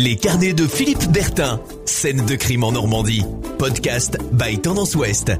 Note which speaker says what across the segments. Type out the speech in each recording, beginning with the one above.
Speaker 1: Les carnets de Philippe Bertin. Scène de crime en Normandie. Podcast by Tendance Ouest.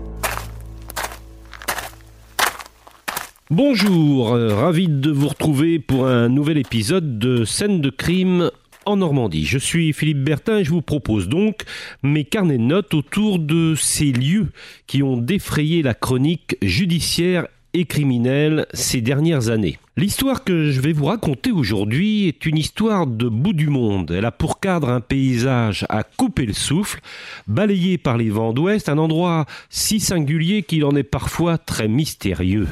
Speaker 2: Bonjour, euh, ravi de vous retrouver pour un nouvel épisode de Scène de crime en Normandie. Je suis Philippe Bertin et je vous propose donc mes carnets de notes autour de ces lieux qui ont défrayé la chronique judiciaire et criminelle ces dernières années. L'histoire que je vais vous raconter aujourd'hui est une histoire de bout du monde. Elle a pour cadre un paysage à couper le souffle, balayé par les vents d'ouest, un endroit si singulier qu'il en est parfois très mystérieux.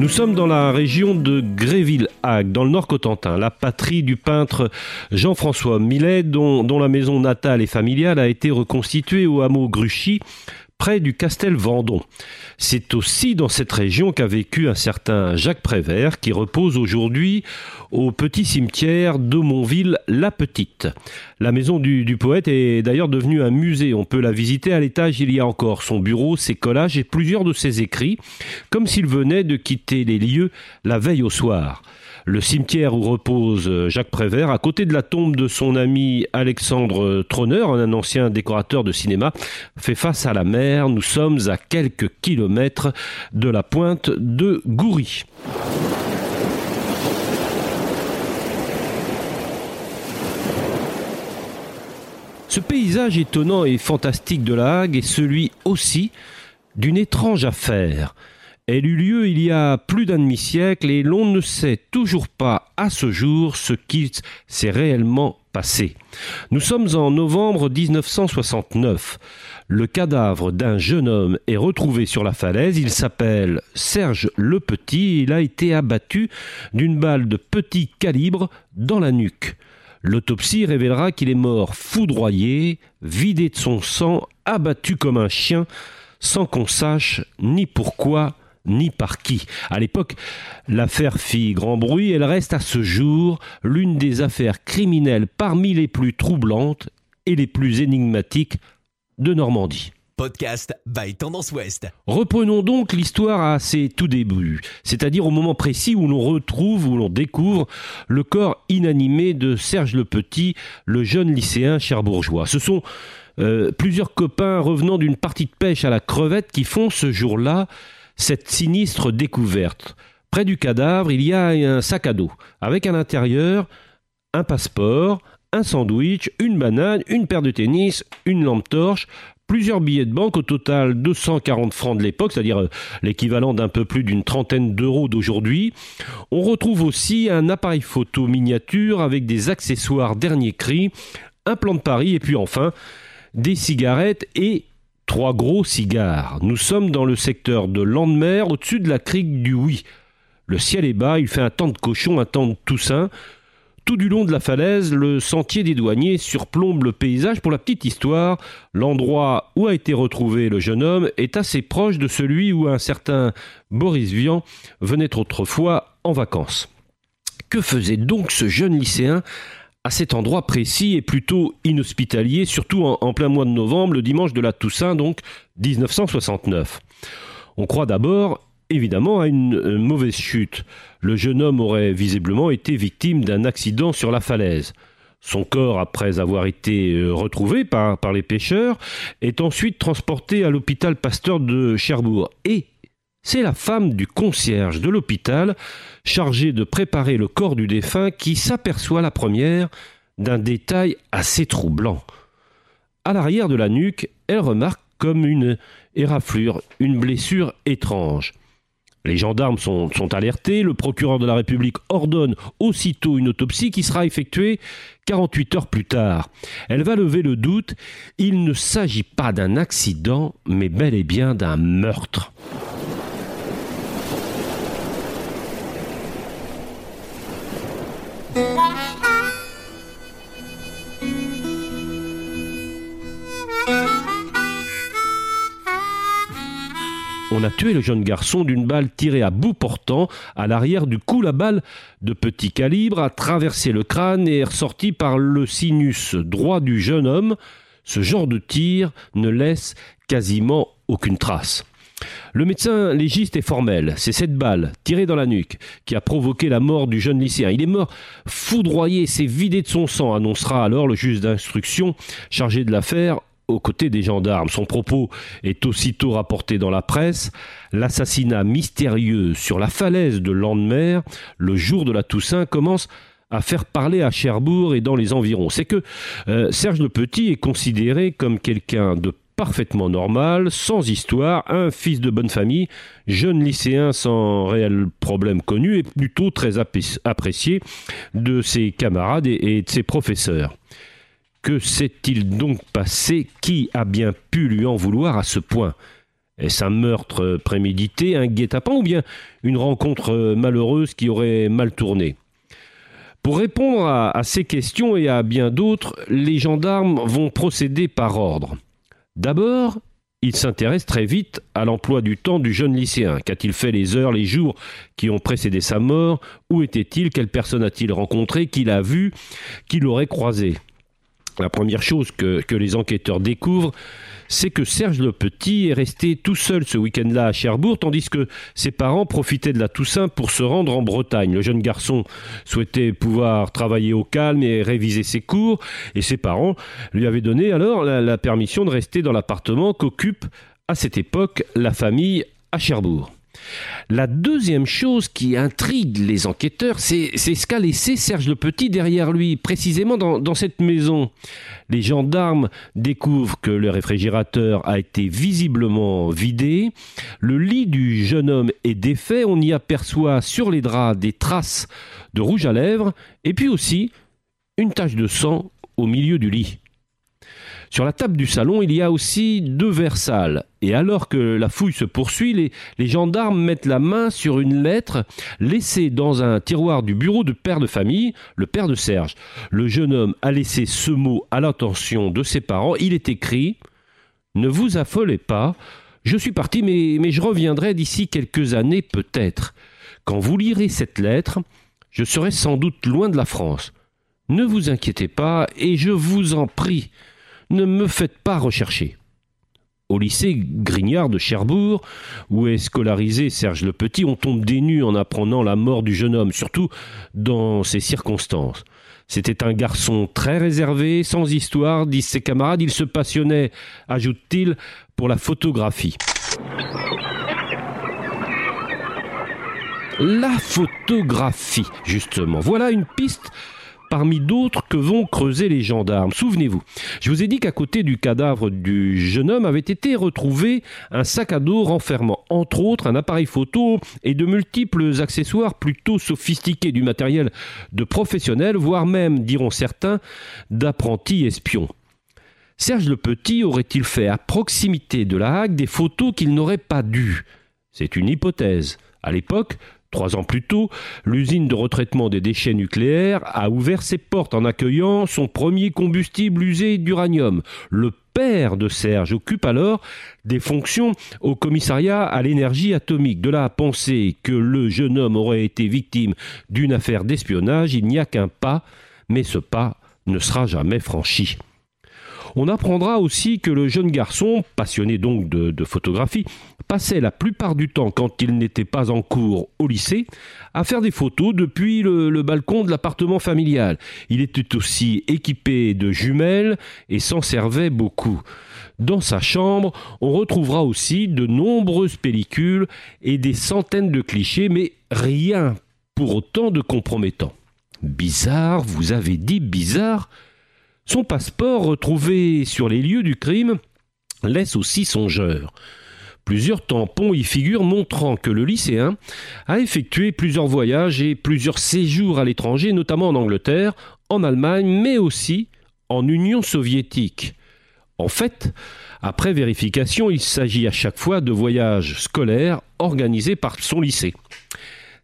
Speaker 2: Nous sommes dans la région de Gréville-Hague, dans le Nord Cotentin, la patrie du peintre Jean-François Millet, dont, la maison natale et familiale a été reconstituée au hameau Gruchy près du Castel Vendon. C'est aussi dans cette région qu'a vécu un certain Jacques Prévert qui repose aujourd'hui au petit cimetière de Montville-la Petite. La maison du, poète est d'ailleurs devenue un musée. On peut la visiter à l'étage. Il y a encore son bureau, ses collages et plusieurs de ses écrits, comme s'il venait de quitter les lieux la veille au soir le cimetière où repose euh, Jacques Prévert, à côté de la tombe de son ami Alexandre Tronner, un ancien décorateur de cinéma, fait face à la mer. Nous sommes à quelques kilomètres de la pointe de Goury. Ce paysage étonnant et fantastique de la Hague est celui aussi d'une étrange affaire. Elle eut lieu il y a plus d'un demi-siècle et l'on ne sait toujours pas à ce jour ce qui s'est réellement passé. Nous sommes en novembre 1969. Le cadavre d'un jeune homme est retrouvé sur la falaise. Il s'appelle Serge Le Petit. Il a été abattu d'une balle de petit calibre dans la nuque. L'autopsie révélera qu'il est mort foudroyé, vidé de son sang, abattu comme un chien, sans qu'on sache ni pourquoi ni par qui. À l'époque, l'affaire fit grand bruit, elle reste à ce jour l'une des affaires criminelles parmi les plus troublantes et les plus énigmatiques de Normandie.
Speaker 1: Podcast by Tendance Ouest.
Speaker 2: Reprenons donc l'histoire à ses tout débuts, c'est-à-dire au moment précis où l'on retrouve, où l'on découvre le corps inanimé de Serge Le Petit, le jeune lycéen cherbourgeois. Ce sont euh, plusieurs copains revenant d'une partie de pêche à la crevette qui font ce jour-là cette sinistre découverte. Près du cadavre, il y a un sac à dos, avec à l'intérieur un passeport, un sandwich, une banane, une paire de tennis, une lampe torche, plusieurs billets de banque, au total 240 francs de l'époque, c'est-à-dire l'équivalent d'un peu plus d'une trentaine d'euros d'aujourd'hui. On retrouve aussi un appareil photo miniature avec des accessoires dernier cri, un plan de Paris et puis enfin des cigarettes et trois gros cigares. Nous sommes dans le secteur de Landemer, au-dessus de la crique du Oui. Le ciel est bas, il fait un temps de cochon, un temps de toussaint. Tout du long de la falaise, le sentier des douaniers surplombe le paysage. Pour la petite histoire, l'endroit où a été retrouvé le jeune homme est assez proche de celui où un certain Boris Vian venait autrefois en vacances. Que faisait donc ce jeune lycéen à cet endroit précis et plutôt inhospitalier, surtout en, plein mois de novembre, le dimanche de la Toussaint, donc 1969. On croit d'abord, évidemment, à une, une mauvaise chute. Le jeune homme aurait visiblement été victime d'un accident sur la falaise. Son corps, après avoir été retrouvé par, par les pêcheurs, est ensuite transporté à l'hôpital Pasteur de Cherbourg. Et c'est la femme du concierge de l'hôpital, chargée de préparer le corps du défunt, qui s'aperçoit la première d'un détail assez troublant. À l'arrière de la nuque, elle remarque comme une éraflure, une blessure étrange. Les gendarmes sont, alertés, le procureur de la République ordonne aussitôt une autopsie qui sera effectuée 48 heures plus tard. Elle va lever le doute, il ne s'agit pas d'un accident, mais bel et bien d'un meurtre. On a tué le jeune garçon d'une balle tirée à bout portant. À l'arrière du cou, la balle de petit calibre a traversé le crâne et est ressortie par le sinus droit du jeune homme. Ce genre de tir ne laisse quasiment aucune trace. Le médecin légiste est formel. C'est cette balle, tirée dans la nuque, qui a provoqué la mort du jeune lycéen. Il est mort foudroyé, s'est vidé de son sang, annoncera alors le juge d'instruction chargé de l'affaire aux côtés des gendarmes. Son propos est aussitôt rapporté dans la presse. L'assassinat mystérieux sur la falaise de Landemer, le jour de la Toussaint, commence à faire parler à Cherbourg et dans les environs. C'est que euh, Serge Le Petit est considéré comme quelqu'un de parfaitement normal, sans histoire, un fils de bonne famille, jeune lycéen sans réel problème connu et plutôt très apprécié de ses camarades et de ses professeurs. Que s'est-il donc passé? Qui a bien pu lui en vouloir à ce point? Est-ce un meurtre prémédité, un guet-apens ou bien une rencontre malheureuse qui aurait mal tourné? Pour répondre à, ces questions et à bien d'autres, les gendarmes vont procéder par ordre. D'abord, il s'intéresse très vite à l'emploi du temps du jeune lycéen. Qu'a-t-il fait les heures, les jours qui ont précédé sa mort? Où était-il? Quelle personne a-t-il rencontré? Qu'il a vu? Qui l'aurait croisé? La première chose que, les enquêteurs découvrent, c'est que Serge Le Petit est resté tout seul ce week-end-là à Cherbourg, tandis que ses parents profitaient de la Toussaint pour se rendre en Bretagne. Le jeune garçon souhaitait pouvoir travailler au calme et réviser ses cours, et ses parents lui avaient donné alors la permission de rester dans l'appartement qu'occupe à cette époque la famille à Cherbourg. La deuxième chose qui intrigue les enquêteurs, c'est ce qu'a laissé Serge Le Petit derrière lui, précisément dans, cette maison. Les gendarmes découvrent que le réfrigérateur a été visiblement vidé, le lit du jeune homme est défait, on y aperçoit sur les draps des traces de rouge à lèvres, et puis aussi une tache de sang au milieu du lit. Sur la table du salon, il y a aussi deux verres sales. Et alors que la fouille se poursuit, les, gendarmes mettent la main sur une lettre laissée dans un tiroir du bureau de père de famille, le père de Serge. Le jeune homme a laissé ce mot à l'attention de ses parents. Il est écrit Ne vous affolez pas, je suis parti, mais je reviendrai d'ici quelques années peut-être. Quand vous lirez cette lettre, je serai sans doute loin de la France. Ne vous inquiétez pas, et je vous en prie, ne me faites pas rechercher. Au lycée Grignard de Cherbourg, où est scolarisé Serge Le Petit, on tombe des nues en apprenant la mort du jeune homme, surtout dans ces circonstances. C'était un garçon très réservé, sans histoire, disent ses camarades. Il se passionnait, ajoute-t-il, pour la photographie. La photographie, justement. Voilà une piste parmi d'autres que vont creuser les gendarmes. Souvenez-vous, je vous ai dit qu'à côté du cadavre du jeune homme avait été retrouvé un sac à dos renfermant entre autres un appareil photo et de multiples accessoires plutôt sophistiqués, du matériel de professionnels, voire même, diront certains, d'apprentis espions. Serge Le Petit aurait-il fait à proximité de la Hague des photos qu'il n'aurait pas dû C'est une hypothèse. À l'époque, Trois ans plus tôt, l'usine de retraitement des déchets nucléaires a ouvert ses portes en accueillant son premier combustible usé d'uranium. Le père de Serge occupe alors des fonctions au commissariat à l'énergie atomique. De là à penser que le jeune homme aurait été victime d'une affaire d'espionnage, il n'y a qu'un pas, mais ce pas ne sera jamais franchi. On apprendra aussi que le jeune garçon, passionné donc de, photographie, passait la plupart du temps, quand il n'était pas en cours au lycée, à faire des photos depuis le balcon de l'appartement familial. Il était aussi équipé de jumelles et s'en servait beaucoup. Dans sa chambre, on retrouvera aussi de nombreuses pellicules et des centaines de clichés, mais rien pour autant de compromettant. Bizarre, vous avez dit bizarre Son passeport retrouvé sur les lieux du crime laisse aussi songeur. Plusieurs tampons y figurent montrant que le lycéen a effectué plusieurs voyages et plusieurs séjours à l'étranger, notamment en Angleterre, en Allemagne, mais aussi en Union soviétique. En fait, après vérification, il s'agit à chaque fois de voyages scolaires organisés par son lycée.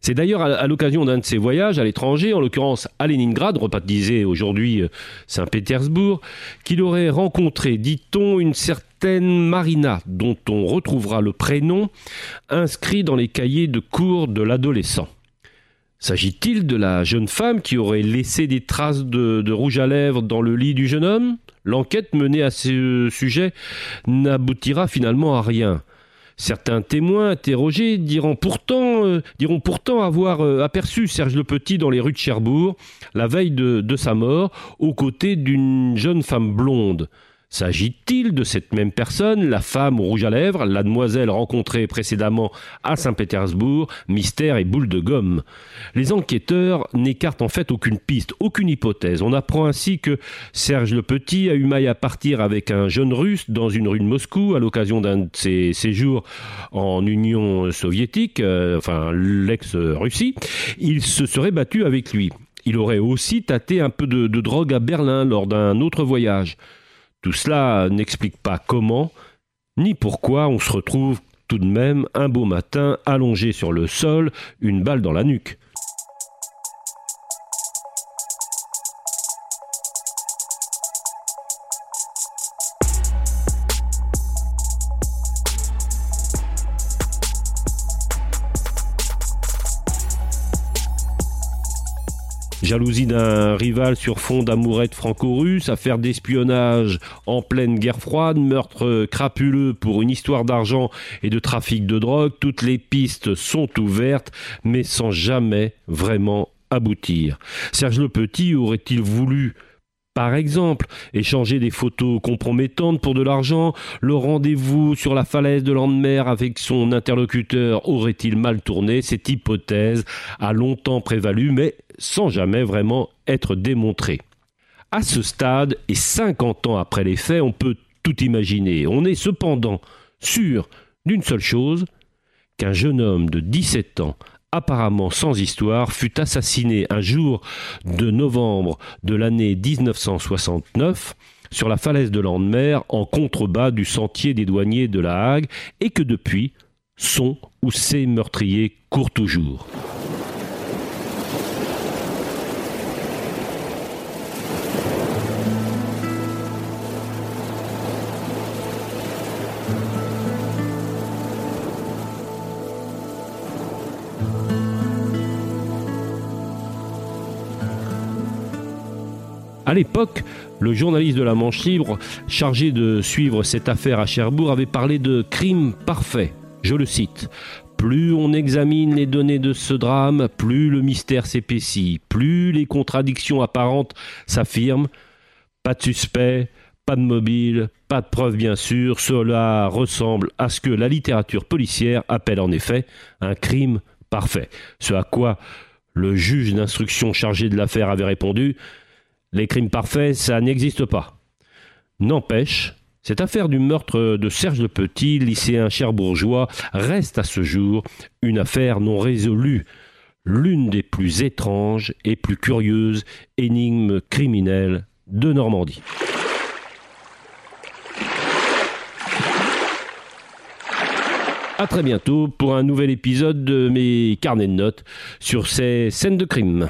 Speaker 2: C'est d'ailleurs à, l'occasion d'un de ces voyages à l'étranger, en l'occurrence à Leningrad, rebaptisé aujourd'hui Saint-Pétersbourg, qu'il aurait rencontré, dit-on, une certaine Marina, dont on retrouvera le prénom inscrit dans les cahiers de cours de l'adolescent. S'agit-il de la jeune femme qui aurait laissé des traces de, rouge à lèvres dans le lit du jeune homme? L'enquête menée à ce sujet n'aboutira finalement à rien. Certains témoins interrogés diront pourtant, euh, avoir euh, aperçu Serge Le Petit dans les rues de Cherbourg la veille de sa mort, aux côtés d'une jeune femme blonde. S'agit-il de cette même personne, la femme rouge à lèvres, la demoiselle rencontrée précédemment à Saint-Pétersbourg, mystère et boule de gomme? Les enquêteurs n'écartent en fait aucune piste, aucune hypothèse. On apprend ainsi que Serge le Petit a eu maille à partir avec un jeune russe dans une rue de Moscou à l'occasion d'un de ses séjours en Union soviétique, euh, enfin l'ex-Russie. Il se serait battu avec lui. Il aurait aussi tâté un peu de drogue à Berlin lors d'un autre voyage. Tout cela n'explique pas comment ni pourquoi on se retrouve tout de même un beau matin allongé sur le sol, une balle dans la nuque. Jalousie d'un rival sur fond d'amourette franco-russe, affaire d'espionnage en pleine guerre froide, meurtre crapuleux pour une histoire d'argent et de trafic de drogue, toutes les pistes sont ouvertes, mais sans jamais vraiment aboutir. Serge Le Petit aurait-il voulu par exemple, échanger des photos compromettantes pour de l'argent, le rendez-vous sur la falaise de Landemer avec son interlocuteur aurait-il mal tourné? Cette hypothèse a longtemps prévalu, mais sans jamais vraiment être démontrée. À ce stade, et 50 ans après les faits, on peut tout imaginer. On est cependant sûr d'une seule chose, qu'un jeune homme de 17 ans apparemment sans histoire, fut assassiné un jour de novembre de l'année 1969 sur la falaise de Landemer en contrebas du sentier des douaniers de la Hague et que depuis, son ou ses meurtriers courent toujours. À l'époque, le journaliste de la Manche Libre, chargé de suivre cette affaire à Cherbourg, avait parlé de crime parfait. Je le cite. Plus on examine les données de ce drame, plus le mystère s'épaissit, plus les contradictions apparentes s'affirment. Pas de suspect, pas de mobile, pas de preuve bien sûr, cela ressemble à ce que la littérature policière appelle en effet un crime parfait. Ce à quoi le juge d'instruction chargé de l'affaire avait répondu les crimes parfaits, ça n'existe pas. N'empêche, cette affaire du meurtre de Serge Le Petit, lycéen cherbourgeois, reste à ce jour une affaire non résolue, l'une des plus étranges et plus curieuses énigmes criminelles de Normandie. À très bientôt pour un nouvel épisode de mes carnets de notes sur ces scènes de crime.